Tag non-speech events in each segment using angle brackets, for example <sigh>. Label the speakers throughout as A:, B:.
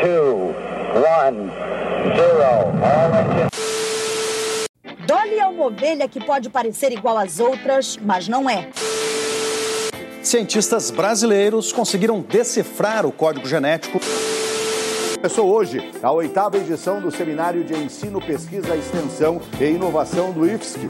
A: two, one, zero. All engine.
B: Dolly é uma ovelha que pode parecer igual às outras, mas não é.
C: Cientistas brasileiros conseguiram decifrar o código genético.
D: Começou hoje a oitava edição do Seminário de Ensino, Pesquisa, Extensão e Inovação do IFSC.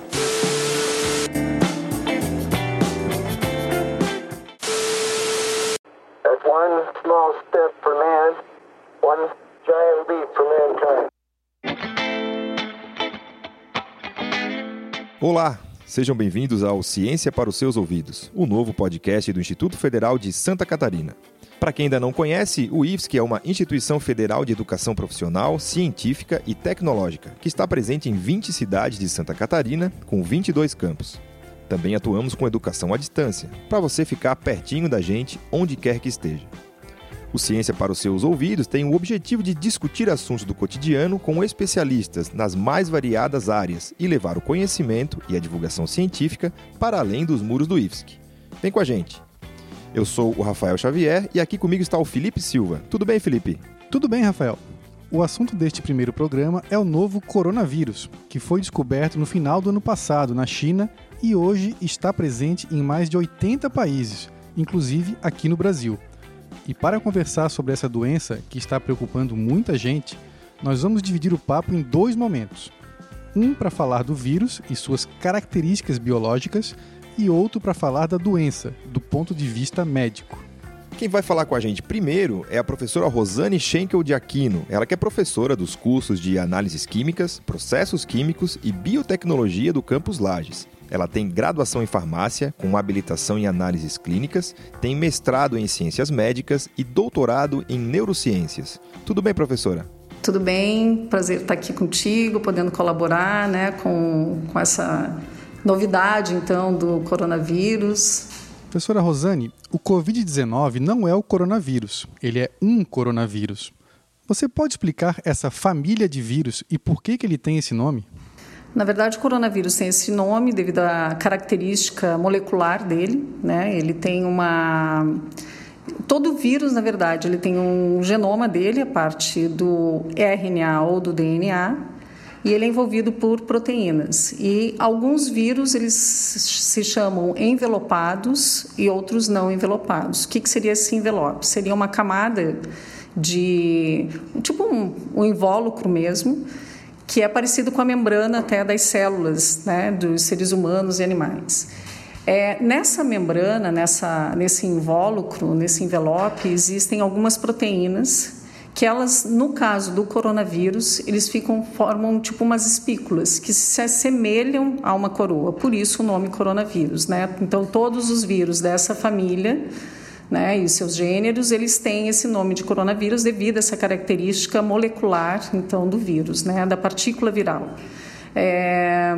E: Sejam bem-vindos ao Ciência para os Seus Ouvidos, o novo podcast do Instituto Federal de Santa Catarina. Para quem ainda não conhece, o IFSC é uma instituição federal de educação profissional, científica e tecnológica, que está presente em 20 cidades de Santa Catarina, com 22 campos. Também atuamos com educação à distância, para você ficar pertinho da gente onde quer que esteja. O Ciência para os Seus Ouvidos tem o objetivo de discutir assuntos do cotidiano com especialistas nas mais variadas áreas e levar o conhecimento e a divulgação científica para além dos muros do IFSC. Vem com a gente! Eu sou o Rafael Xavier e aqui comigo está o Felipe Silva. Tudo bem, Felipe?
F: Tudo bem, Rafael. O assunto deste primeiro programa é o novo coronavírus, que foi descoberto no final do ano passado na China e hoje está presente em mais de 80 países, inclusive aqui no Brasil. E para conversar sobre essa doença que está preocupando muita gente, nós vamos dividir o papo em dois momentos. Um para falar do vírus e suas características biológicas, e outro para falar da doença, do ponto de vista médico.
E: Quem vai falar com a gente primeiro é a professora Rosane Schenkel de Aquino. Ela que é professora dos cursos de análises químicas, processos químicos e biotecnologia do campus Lages. Ela tem graduação em farmácia, com habilitação em análises clínicas, tem mestrado em ciências médicas e doutorado em neurociências. Tudo bem, professora?
G: Tudo bem, prazer estar aqui contigo, podendo colaborar né, com, com essa novidade, então, do coronavírus.
F: Professora Rosane, o Covid-19 não é o coronavírus, ele é um coronavírus. Você pode explicar essa família de vírus e por que, que ele tem esse nome?
G: Na verdade, o coronavírus tem esse nome devido à característica molecular dele, né? Ele tem uma todo vírus, na verdade, ele tem um genoma dele, a parte do RNA ou do DNA, e ele é envolvido por proteínas. E alguns vírus eles se chamam envelopados e outros não envelopados. O que, que seria esse envelope? Seria uma camada de tipo um, um invólucro mesmo que é parecido com a membrana até das células né, dos seres humanos e animais. É, nessa membrana, nessa, nesse invólucro, nesse envelope, existem algumas proteínas que elas, no caso do coronavírus, eles ficam formam tipo umas espículas que se assemelham a uma coroa. Por isso o nome coronavírus, né? Então todos os vírus dessa família né, e seus gêneros, eles têm esse nome de coronavírus devido a essa característica molecular, então, do vírus, né, da partícula viral. É,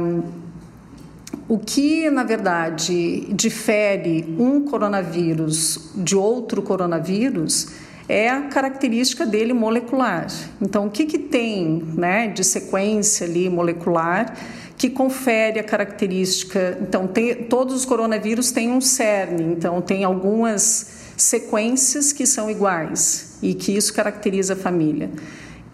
G: o que, na verdade, difere um coronavírus de outro coronavírus é a característica dele molecular. Então, o que, que tem né, de sequência ali molecular que confere a característica? Então, tem, todos os coronavírus têm um cerne, então, tem algumas sequências que são iguais e que isso caracteriza a família.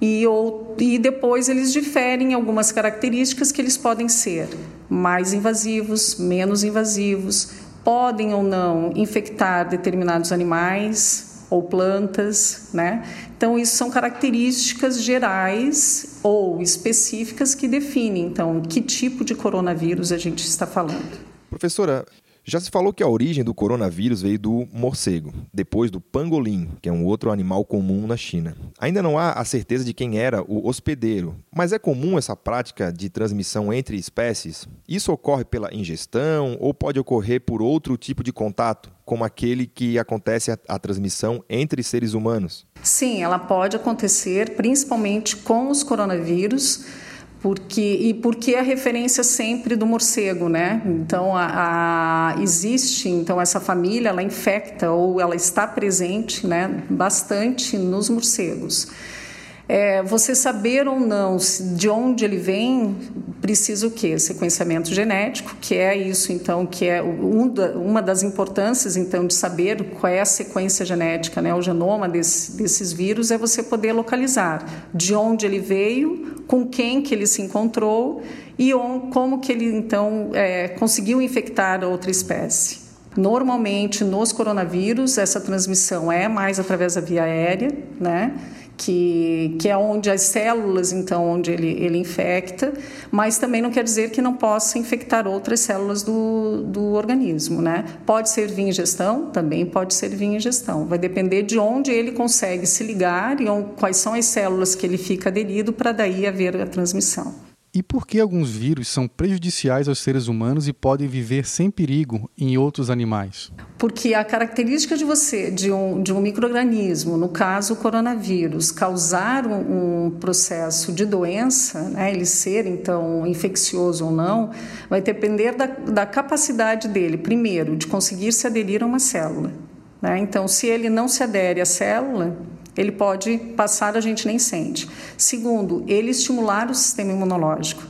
G: E, ou, e depois eles diferem em algumas características que eles podem ser mais invasivos, menos invasivos, podem ou não infectar determinados animais ou plantas, né? Então isso são características gerais ou específicas que definem então que tipo de coronavírus a gente está falando.
E: Professora, já se falou que a origem do coronavírus veio do morcego, depois do pangolim, que é um outro animal comum na China. Ainda não há a certeza de quem era o hospedeiro, mas é comum essa prática de transmissão entre espécies? Isso ocorre pela ingestão ou pode ocorrer por outro tipo de contato, como aquele que acontece a, a transmissão entre seres humanos?
G: Sim, ela pode acontecer principalmente com os coronavírus porque e porque a referência sempre do morcego, né? Então a, a, existe então essa família, ela infecta ou ela está presente, né? Bastante nos morcegos. É, você saber ou não de onde ele vem, precisa o quê? Sequenciamento genético, que é isso, então, que é um da, uma das importâncias, então, de saber qual é a sequência genética, né, o genoma desse, desses vírus, é você poder localizar de onde ele veio, com quem que ele se encontrou e on, como que ele, então, é, conseguiu infectar outra espécie. Normalmente, nos coronavírus, essa transmissão é mais através da via aérea, né? Que, que é onde as células, então, onde ele, ele infecta, mas também não quer dizer que não possa infectar outras células do, do organismo, né? Pode ser via ingestão, também pode ser via ingestão. Vai depender de onde ele consegue se ligar e quais são as células que ele fica aderido para daí haver a transmissão.
F: E por que alguns vírus são prejudiciais aos seres humanos e podem viver sem perigo em outros animais?
G: Porque a característica de você, de um, de um microorganismo, no caso o coronavírus, causar um, um processo de doença, né, ele ser então infeccioso ou não, vai depender da, da capacidade dele, primeiro, de conseguir se aderir a uma célula. Né? Então, se ele não se adere à célula, ele pode passar, a gente nem sente. Segundo, ele estimular o sistema imunológico.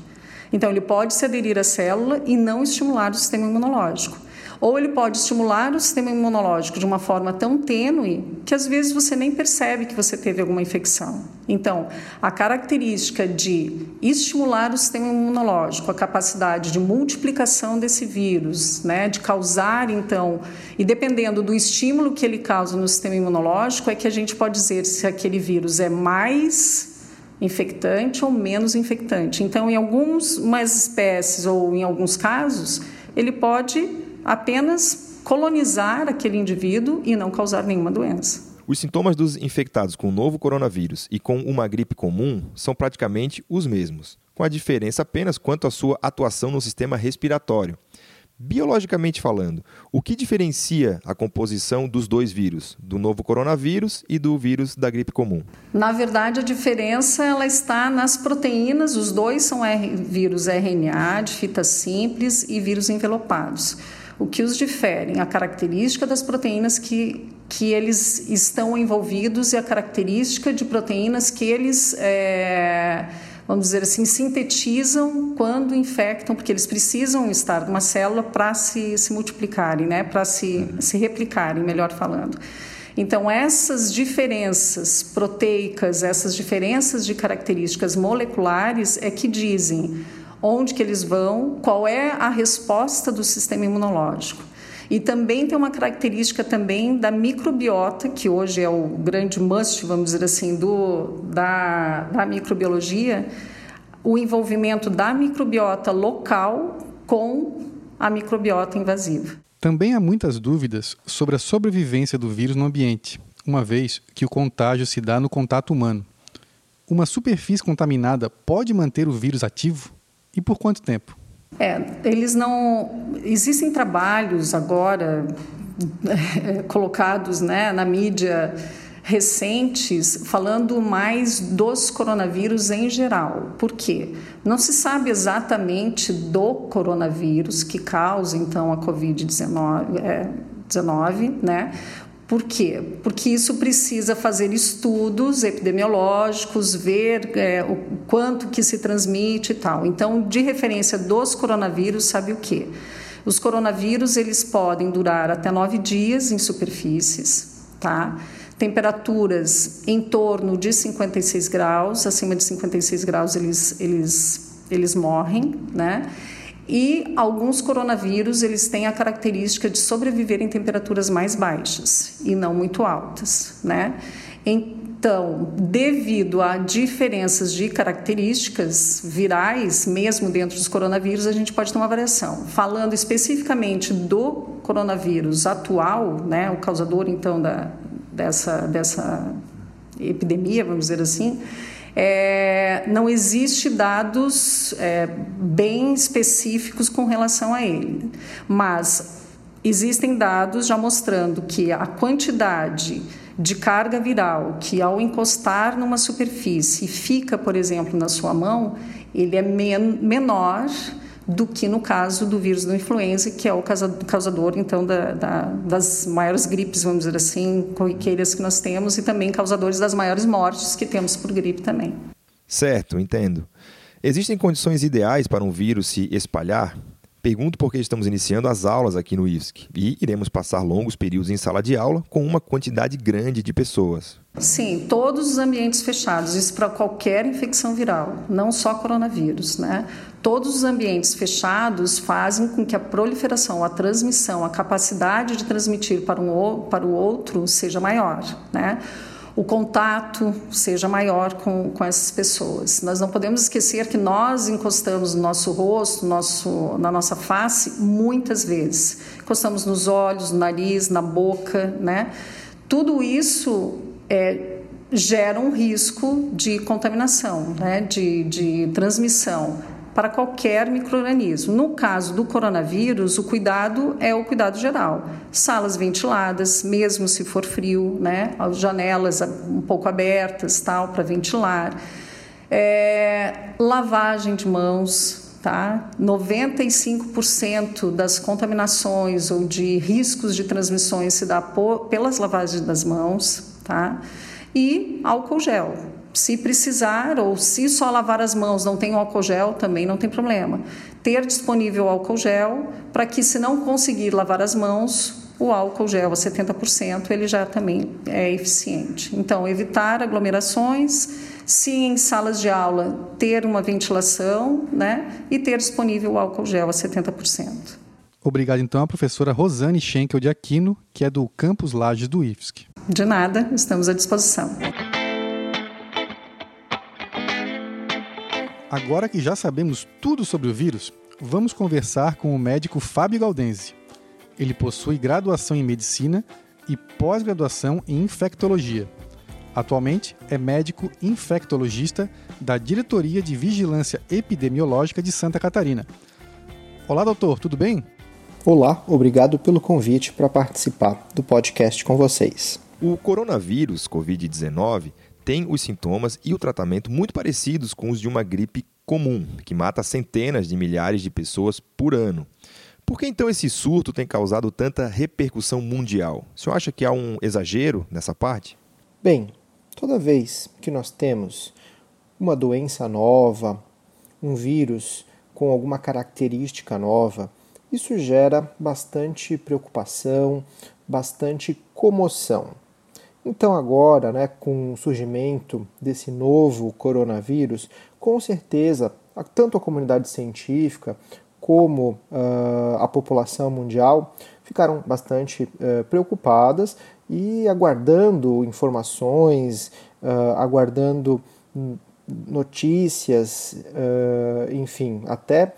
G: Então, ele pode se aderir à célula e não estimular o sistema imunológico. Ou ele pode estimular o sistema imunológico de uma forma tão tênue que às vezes você nem percebe que você teve alguma infecção. Então, a característica de estimular o sistema imunológico, a capacidade de multiplicação desse vírus, né, de causar então, e dependendo do estímulo que ele causa no sistema imunológico, é que a gente pode dizer se aquele vírus é mais infectante ou menos infectante. Então, em algumas espécies ou em alguns casos, ele pode apenas colonizar aquele indivíduo e não causar nenhuma doença.
E: Os sintomas dos infectados com o novo coronavírus e com uma gripe comum são praticamente os mesmos, com a diferença apenas quanto à sua atuação no sistema respiratório. Biologicamente falando, o que diferencia a composição dos dois vírus, do novo coronavírus e do vírus da gripe comum?
G: Na verdade, a diferença ela está nas proteínas. Os dois são vírus RNA, de fita simples e vírus envelopados. O que os diferem? A característica das proteínas que, que eles estão envolvidos e a característica de proteínas que eles, é, vamos dizer assim, sintetizam quando infectam, porque eles precisam estar numa célula para se, se multiplicarem, né? para se, se replicarem, melhor falando. Então, essas diferenças proteicas, essas diferenças de características moleculares é que dizem onde que eles vão, qual é a resposta do sistema imunológico. E também tem uma característica também da microbiota, que hoje é o grande must, vamos dizer assim, do, da, da microbiologia, o envolvimento da microbiota local com a microbiota invasiva.
F: Também há muitas dúvidas sobre a sobrevivência do vírus no ambiente, uma vez que o contágio se dá no contato humano. Uma superfície contaminada pode manter o vírus ativo? E por quanto tempo?
G: É, eles não. Existem trabalhos agora <laughs> colocados né, na mídia recentes falando mais dos coronavírus em geral. Por quê? Não se sabe exatamente do coronavírus que causa então a Covid-19, é, 19, né? Por quê? Porque isso precisa fazer estudos epidemiológicos, ver é, o quanto que se transmite e tal. Então, de referência dos coronavírus, sabe o quê? Os coronavírus eles podem durar até nove dias em superfícies, tá? Temperaturas em torno de 56 graus, acima de 56 graus eles, eles, eles morrem, né? E alguns coronavírus, eles têm a característica de sobreviver em temperaturas mais baixas e não muito altas, né? Então, devido a diferenças de características virais, mesmo dentro dos coronavírus, a gente pode ter uma variação. Falando especificamente do coronavírus atual, né, o causador então da, dessa, dessa epidemia, vamos dizer assim, é, não existe dados é, bem específicos com relação a ele, mas existem dados já mostrando que a quantidade de carga viral que ao encostar numa superfície fica, por exemplo, na sua mão, ele é men menor do que no caso do vírus da influenza, que é o causador, então, da, da, das maiores gripes, vamos dizer assim, corriqueiras que nós temos e também causadores das maiores mortes que temos por gripe também.
E: Certo, entendo. Existem condições ideais para um vírus se espalhar? Pergunto porque estamos iniciando as aulas aqui no IFSC e iremos passar longos períodos em sala de aula com uma quantidade grande de pessoas.
G: Sim, todos os ambientes fechados, isso para qualquer infecção viral, não só coronavírus, né? Todos os ambientes fechados fazem com que a proliferação, a transmissão, a capacidade de transmitir para um para o outro seja maior, né? O contato seja maior com, com essas pessoas. Nós não podemos esquecer que nós encostamos no nosso rosto, nosso, na nossa face, muitas vezes. Encostamos nos olhos, no nariz, na boca, né? Tudo isso é, gera um risco de contaminação, né? de, de transmissão para qualquer microorganismo. No caso do coronavírus, o cuidado é o cuidado geral. Salas ventiladas, mesmo se for frio, né? As janelas um pouco abertas, tal, para ventilar. É, lavagem de mãos, tá? 95% das contaminações ou de riscos de transmissões se dá por, pelas lavagens das mãos, tá? E álcool gel se precisar ou se só lavar as mãos não tem álcool gel, também não tem problema. Ter disponível álcool gel para que, se não conseguir lavar as mãos, o álcool gel a 70% ele já também é eficiente. Então, evitar aglomerações, se em salas de aula ter uma ventilação, né, e ter disponível o álcool gel a 70%.
F: Obrigado então à professora Rosane Schenkel de Aquino, que é do Campus Lages do IFSC.
G: De nada, estamos à disposição.
F: Agora que já sabemos tudo sobre o vírus, vamos conversar com o médico Fábio Galdense. Ele possui graduação em medicina e pós-graduação em infectologia. Atualmente é médico infectologista da Diretoria de Vigilância Epidemiológica de Santa Catarina. Olá, doutor, tudo bem?
H: Olá, obrigado pelo convite para participar do podcast com vocês.
E: O coronavírus Covid-19 tem os sintomas e o tratamento muito parecidos com os de uma gripe comum, que mata centenas de milhares de pessoas por ano. Por que então esse surto tem causado tanta repercussão mundial? O senhor acha que há um exagero nessa parte?
H: Bem, toda vez que nós temos uma doença nova, um vírus com alguma característica nova, isso gera bastante preocupação, bastante comoção. Então, agora, né, com o surgimento desse novo coronavírus, com certeza, tanto a comunidade científica como uh, a população mundial ficaram bastante uh, preocupadas e aguardando informações, uh, aguardando notícias, enfim, até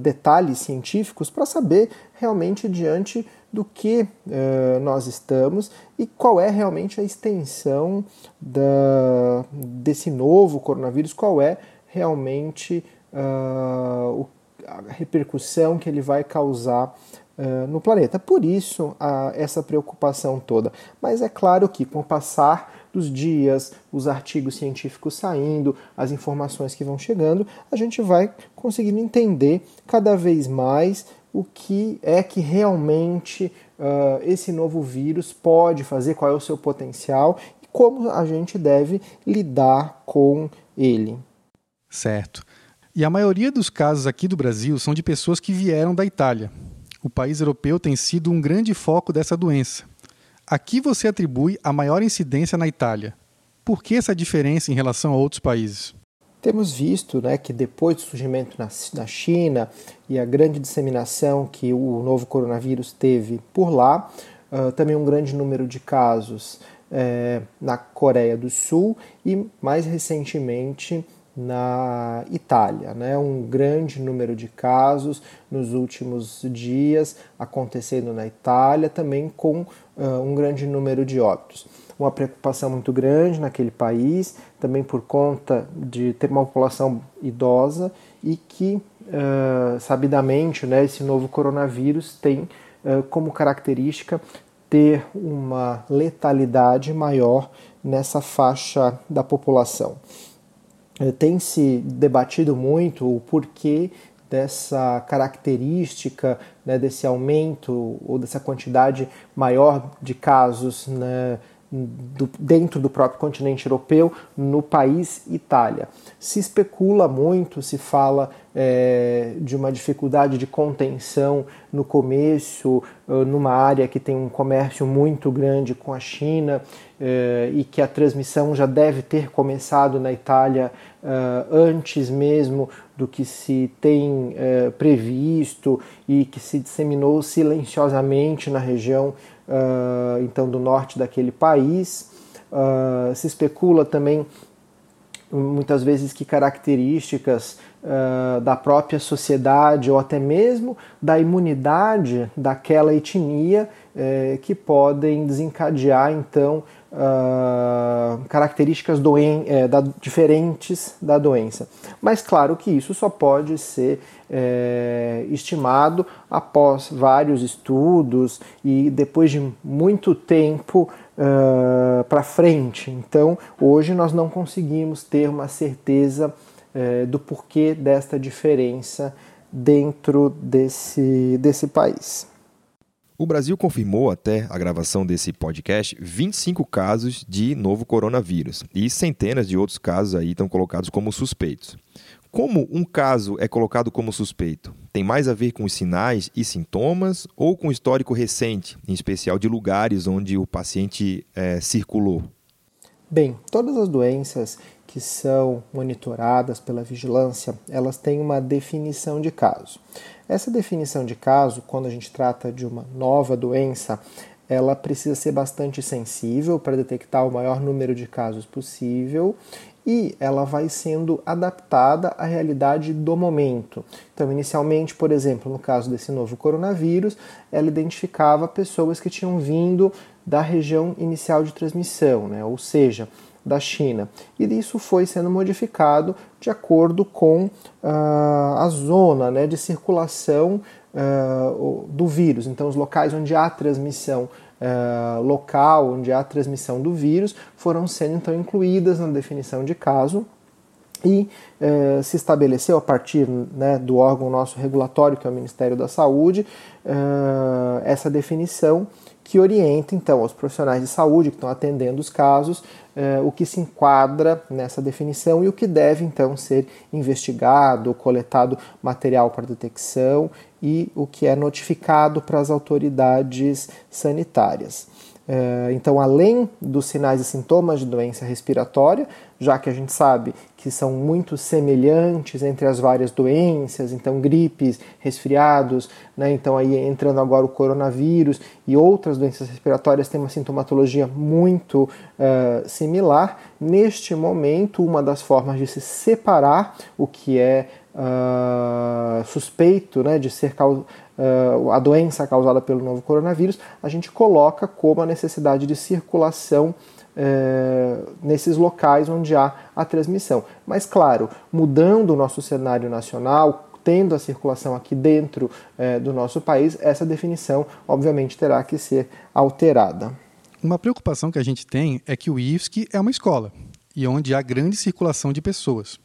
H: detalhes científicos para saber realmente diante do que uh, nós estamos e qual é realmente a extensão da, desse novo coronavírus, qual é realmente uh, a repercussão que ele vai causar uh, no planeta. Por isso, essa preocupação toda. Mas é claro que com o passar dos dias, os artigos científicos saindo, as informações que vão chegando, a gente vai conseguindo entender cada vez mais o que é que realmente uh, esse novo vírus pode fazer, qual é o seu potencial e como a gente deve lidar com ele.
F: Certo. E a maioria dos casos aqui do Brasil são de pessoas que vieram da Itália. O país europeu tem sido um grande foco dessa doença. Aqui você atribui a maior incidência na Itália. Por que essa diferença em relação a outros países?
H: Temos visto né, que depois do surgimento na, na China e a grande disseminação que o novo coronavírus teve por lá, uh, também um grande número de casos é, na Coreia do Sul e mais recentemente na Itália, né? um grande número de casos nos últimos dias acontecendo na Itália, também com uh, um grande número de óbitos uma preocupação muito grande naquele país, também por conta de ter uma população idosa e que, uh, sabidamente, né, esse novo coronavírus tem uh, como característica ter uma letalidade maior nessa faixa da população. Uh, tem se debatido muito o porquê dessa característica, né, desse aumento ou dessa quantidade maior de casos né, do, dentro do próprio continente europeu, no país Itália. Se especula muito, se fala é, de uma dificuldade de contenção no começo, numa área que tem um comércio muito grande com a China é, e que a transmissão já deve ter começado na Itália é, antes mesmo do que se tem previsto e que se disseminou silenciosamente na região uh, então do norte daquele país. Uh, se especula também muitas vezes que características uh, da própria sociedade ou até mesmo da imunidade daquela etnia uh, que podem desencadear então uh, características doen eh, da, diferentes da doença. Mas claro que isso só pode ser eh, estimado após vários estudos e depois de muito tempo uh, para frente. Então, hoje nós não conseguimos ter uma certeza uh, do porquê desta diferença dentro desse, desse país.
E: O Brasil confirmou até a gravação desse podcast 25 casos de novo coronavírus e centenas de outros casos aí estão colocados como suspeitos. Como um caso é colocado como suspeito? Tem mais a ver com os sinais e sintomas ou com o histórico recente, em especial de lugares onde o paciente é, circulou?
H: Bem, todas as doenças que são monitoradas pela vigilância, elas têm uma definição de caso. Essa definição de caso, quando a gente trata de uma nova doença, ela precisa ser bastante sensível para detectar o maior número de casos possível e ela vai sendo adaptada à realidade do momento. Então, inicialmente, por exemplo, no caso desse novo coronavírus, ela identificava pessoas que tinham vindo da região inicial de transmissão, né? ou seja, da China. E isso foi sendo modificado de acordo com uh, a zona né, de circulação uh, do vírus. Então, os locais onde há transmissão uh, local, onde há transmissão do vírus, foram sendo então incluídas na definição de caso e uh, se estabeleceu a partir né, do órgão nosso regulatório, que é o Ministério da Saúde, uh, essa definição que orienta então aos profissionais de saúde que estão atendendo os casos o que se enquadra nessa definição e o que deve então ser investigado, coletado material para detecção e o que é notificado para as autoridades sanitárias. É, então, além dos sinais e sintomas de doença respiratória, já que a gente sabe que são muito semelhantes entre as várias doenças, então gripes, resfriados, né? então aí entrando agora o coronavírus e outras doenças respiratórias têm uma sintomatologia muito uh, similar. Neste momento, uma das formas de se separar o que é uh, suspeito né, de ser uh, a doença causada pelo novo coronavírus, a gente coloca como a necessidade de circulação uh, nesses locais onde há a transmissão. Mas, claro, mudando o nosso cenário nacional, tendo a circulação aqui dentro uh, do nosso país, essa definição, obviamente, terá que ser alterada.
F: Uma preocupação que a gente tem é que o IFSC é uma escola e onde há grande circulação de pessoas.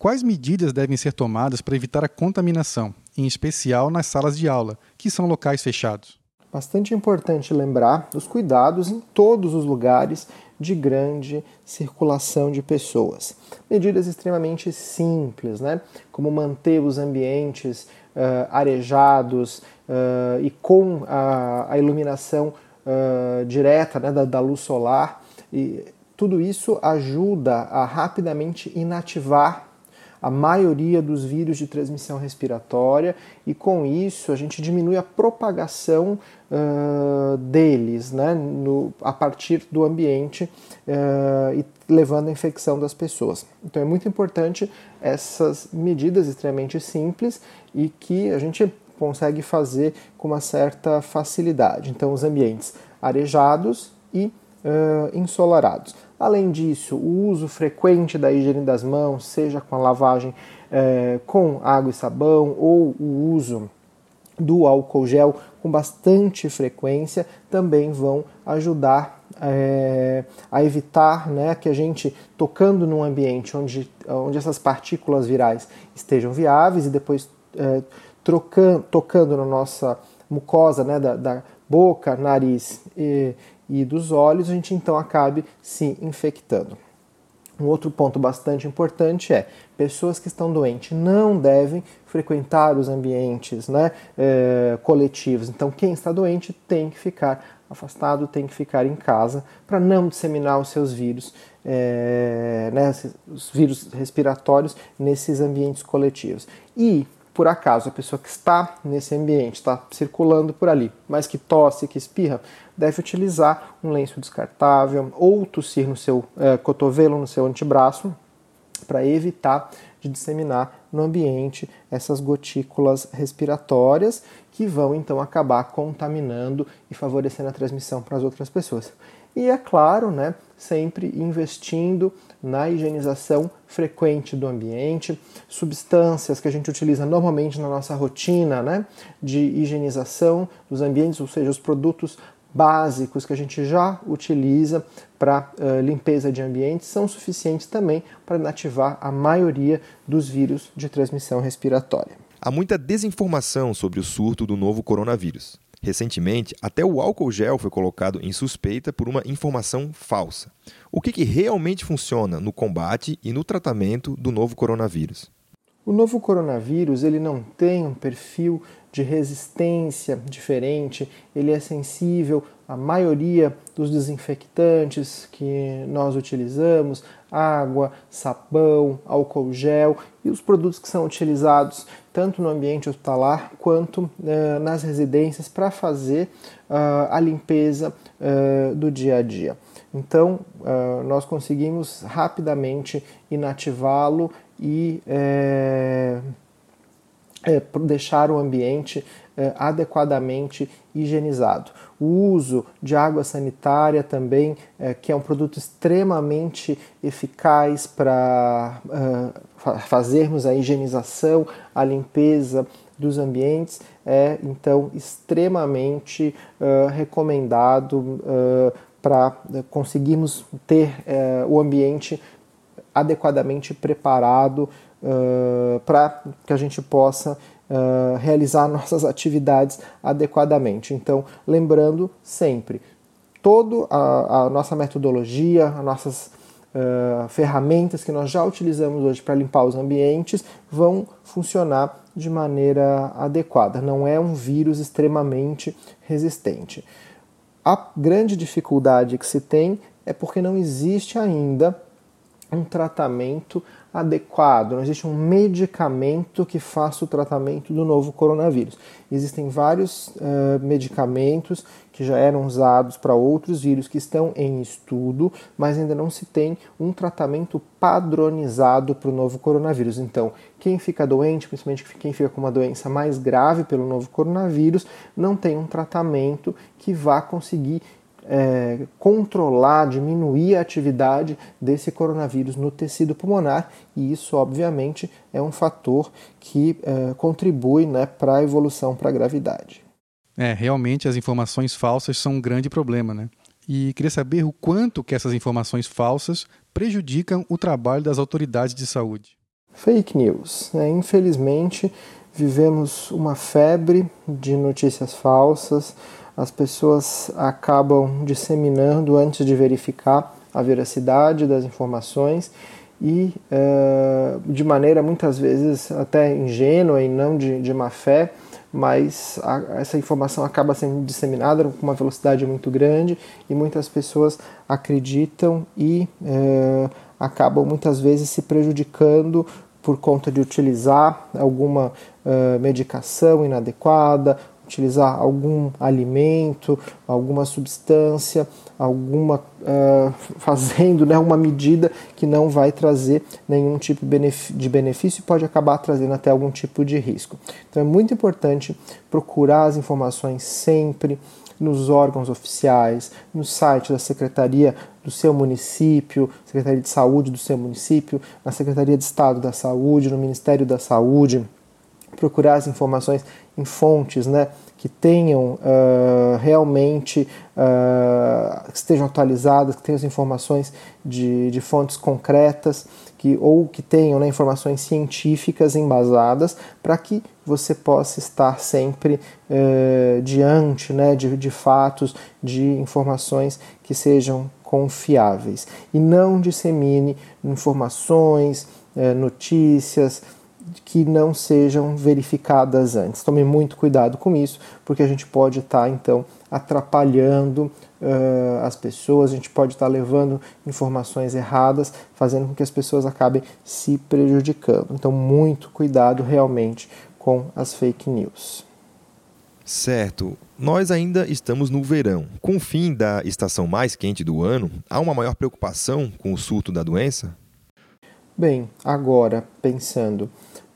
F: Quais medidas devem ser tomadas para evitar a contaminação, em especial nas salas de aula, que são locais fechados?
H: Bastante importante lembrar dos cuidados em todos os lugares de grande circulação de pessoas. Medidas extremamente simples, né? como manter os ambientes uh, arejados uh, e com a, a iluminação uh, direta né, da, da luz solar. E tudo isso ajuda a rapidamente inativar a maioria dos vírus de transmissão respiratória e com isso a gente diminui a propagação uh, deles né, no, a partir do ambiente uh, e levando à infecção das pessoas. Então é muito importante essas medidas extremamente simples e que a gente consegue fazer com uma certa facilidade. Então os ambientes arejados e uh, ensolarados. Além disso, o uso frequente da higiene das mãos, seja com a lavagem é, com água e sabão ou o uso do álcool gel com bastante frequência, também vão ajudar é, a evitar né, que a gente, tocando num ambiente onde, onde essas partículas virais estejam viáveis e depois é, trocando, tocando na nossa mucosa né, da, da boca, nariz e, e dos olhos, a gente então acabe se infectando. Um outro ponto bastante importante é pessoas que estão doentes não devem frequentar os ambientes né, é, coletivos. Então, quem está doente tem que ficar afastado, tem que ficar em casa para não disseminar os seus vírus, é, né, os vírus respiratórios nesses ambientes coletivos. E por acaso a pessoa que está nesse ambiente, está circulando por ali, mas que tosse, que espirra, deve utilizar um lenço descartável ou tossir no seu é, cotovelo, no seu antebraço, para evitar de disseminar no ambiente essas gotículas respiratórias que vão então acabar contaminando e favorecendo a transmissão para as outras pessoas. E é claro, né, sempre investindo na higienização frequente do ambiente, substâncias que a gente utiliza normalmente na nossa rotina né, de higienização dos ambientes, ou seja, os produtos básicos que a gente já utiliza para uh, limpeza de ambientes são suficientes também para inativar a maioria dos vírus de transmissão respiratória.
E: Há muita desinformação sobre o surto do novo coronavírus. Recentemente, até o álcool gel foi colocado em suspeita por uma informação falsa. O que, que realmente funciona no combate e no tratamento do novo coronavírus?
H: O novo coronavírus ele não tem um perfil de resistência diferente, ele é sensível à maioria dos desinfectantes que nós utilizamos, água, sabão, álcool gel e os produtos que são utilizados tanto no ambiente hospitalar quanto uh, nas residências para fazer uh, a limpeza uh, do dia a dia. Então, nós conseguimos rapidamente inativá-lo e é, é, deixar o ambiente é, adequadamente higienizado. O uso de água sanitária também, é, que é um produto extremamente eficaz para é, fazermos a higienização, a limpeza dos ambientes, é então extremamente uh, recomendado uh, para conseguirmos ter o ambiente adequadamente preparado uh, para que a gente possa uh, realizar nossas atividades adequadamente. Então, lembrando sempre, toda a, a nossa metodologia, as nossas uh, ferramentas que nós já utilizamos hoje para limpar os ambientes vão funcionar de maneira adequada. Não é um vírus extremamente resistente. A grande dificuldade que se tem é porque não existe ainda um tratamento adequado, não existe um medicamento que faça o tratamento do novo coronavírus. Existem vários uh, medicamentos que já eram usados para outros vírus que estão em estudo, mas ainda não se tem um tratamento padronizado para o novo coronavírus. Então, quem fica doente, principalmente quem fica com uma doença mais grave pelo novo coronavírus, não tem um tratamento que vá conseguir é, controlar, diminuir a atividade desse coronavírus no tecido pulmonar, e isso, obviamente, é um fator que é, contribui né, para a evolução para a gravidade.
F: É, realmente as informações falsas são um grande problema, né? E queria saber o quanto que essas informações falsas prejudicam o trabalho das autoridades de saúde.
H: Fake news. Né? Infelizmente, vivemos uma febre de notícias falsas, as pessoas acabam disseminando antes de verificar a veracidade das informações e uh, de maneira muitas vezes até ingênua e não de, de má fé, mas a, essa informação acaba sendo disseminada com uma velocidade muito grande e muitas pessoas acreditam e uh, acabam muitas vezes se prejudicando por conta de utilizar alguma uh, medicação inadequada utilizar algum alimento, alguma substância, alguma uh, <laughs> fazendo né, uma medida que não vai trazer nenhum tipo de benefício e pode acabar trazendo até algum tipo de risco. Então é muito importante procurar as informações sempre nos órgãos oficiais, no site da Secretaria do seu município, Secretaria de Saúde do seu município, na Secretaria de Estado da Saúde, no Ministério da Saúde, procurar as informações em fontes né, que tenham uh, realmente uh, que estejam atualizadas, que tenham as informações de, de fontes concretas, que, ou que tenham né, informações científicas embasadas, para que você possa estar sempre uh, diante né, de, de fatos, de informações que sejam confiáveis. E não dissemine informações, notícias, que não sejam verificadas antes. Tome muito cuidado com isso, porque a gente pode estar tá, então atrapalhando uh, as pessoas, a gente pode estar tá levando informações erradas, fazendo com que as pessoas acabem se prejudicando. Então, muito cuidado realmente com as fake news.
E: Certo. Nós ainda estamos no verão. Com o fim da estação mais quente do ano, há uma maior preocupação com o surto da doença?
H: Bem, agora pensando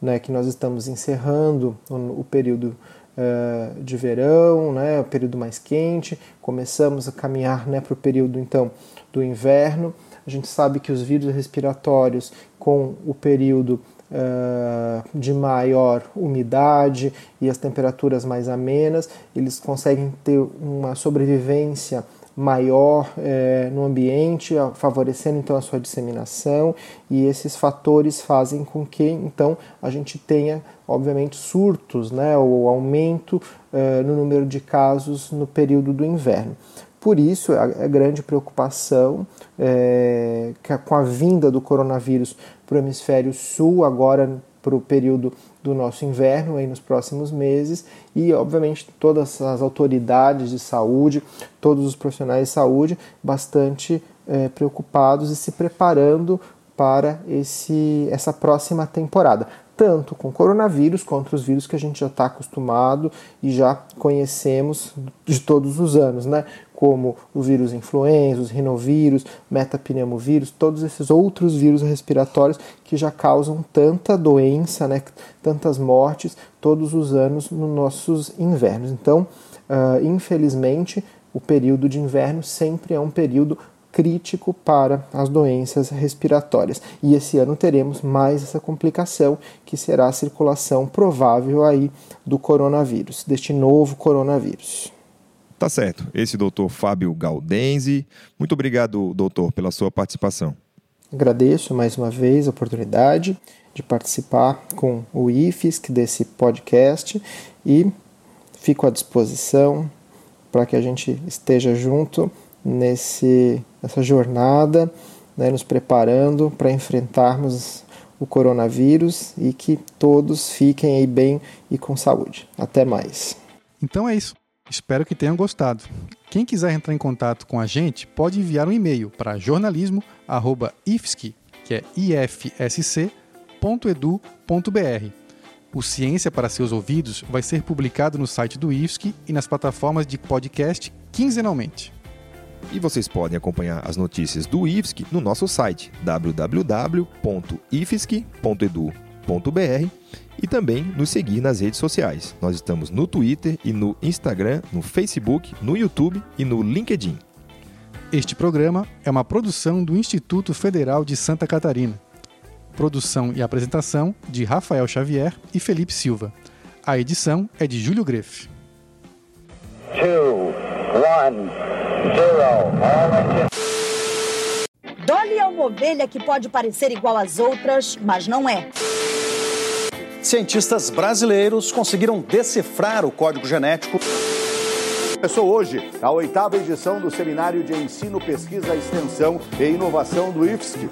H: né, que nós estamos encerrando o, o período uh, de verão, né, o período mais quente, começamos a caminhar né, para o período então do inverno. A gente sabe que os vírus respiratórios, com o período uh, de maior umidade e as temperaturas mais amenas, eles conseguem ter uma sobrevivência maior é, no ambiente, favorecendo então a sua disseminação, e esses fatores fazem com que então a gente tenha, obviamente, surtos, né, ou aumento é, no número de casos no período do inverno. Por isso, a, grande preocupação é, com a vinda do coronavírus para o hemisfério sul, agora para o período do nosso inverno aí nos próximos meses e obviamente todas as autoridades de saúde, todos os profissionais de saúde bastante é, preocupados e se preparando para esse, essa próxima temporada tanto com coronavírus quanto os vírus que a gente já está acostumado e já conhecemos de todos os anos, né? Como o vírus influenza, os rinovírus, metapneumovírus, todos esses outros vírus respiratórios que já causam tanta doença, né? Tantas mortes todos os anos nos nossos invernos. Então, uh, infelizmente, o período de inverno sempre é um período crítico para as doenças respiratórias. E esse ano teremos mais essa complicação, que será a circulação provável aí do coronavírus, deste novo coronavírus.
E: Tá certo. Esse doutor Fábio Galdenzi. Muito obrigado, doutor, pela sua participação.
H: Agradeço mais uma vez a oportunidade de participar com o IFSC desse podcast e fico à disposição para que a gente esteja junto nesse, nessa jornada, né, nos preparando para enfrentarmos o coronavírus e que todos fiquem aí bem e com saúde. Até mais.
F: Então é isso. Espero que tenham gostado. Quem quiser entrar em contato com a gente pode enviar um e-mail para jornalismo@ifsc, que é ifsc.edu.br. O Ciência para seus ouvidos vai ser publicado no site do IFSC e nas plataformas de podcast quinzenalmente.
E: E vocês podem acompanhar as notícias do IFSC no nosso site www.ifsc.edu.br e também nos seguir nas redes sociais. Nós estamos no Twitter e no Instagram, no Facebook, no YouTube e no LinkedIn.
F: Este programa é uma produção do Instituto Federal de Santa Catarina. Produção e apresentação de Rafael Xavier e Felipe Silva. A edição é de Júlio Greff.
A: Two, one. Zero.
B: Dolly é uma ovelha que pode parecer igual às outras, mas não é.
C: Cientistas brasileiros conseguiram decifrar o código genético.
D: Começou hoje a oitava edição do Seminário de Ensino, Pesquisa, Extensão e Inovação do IFSC.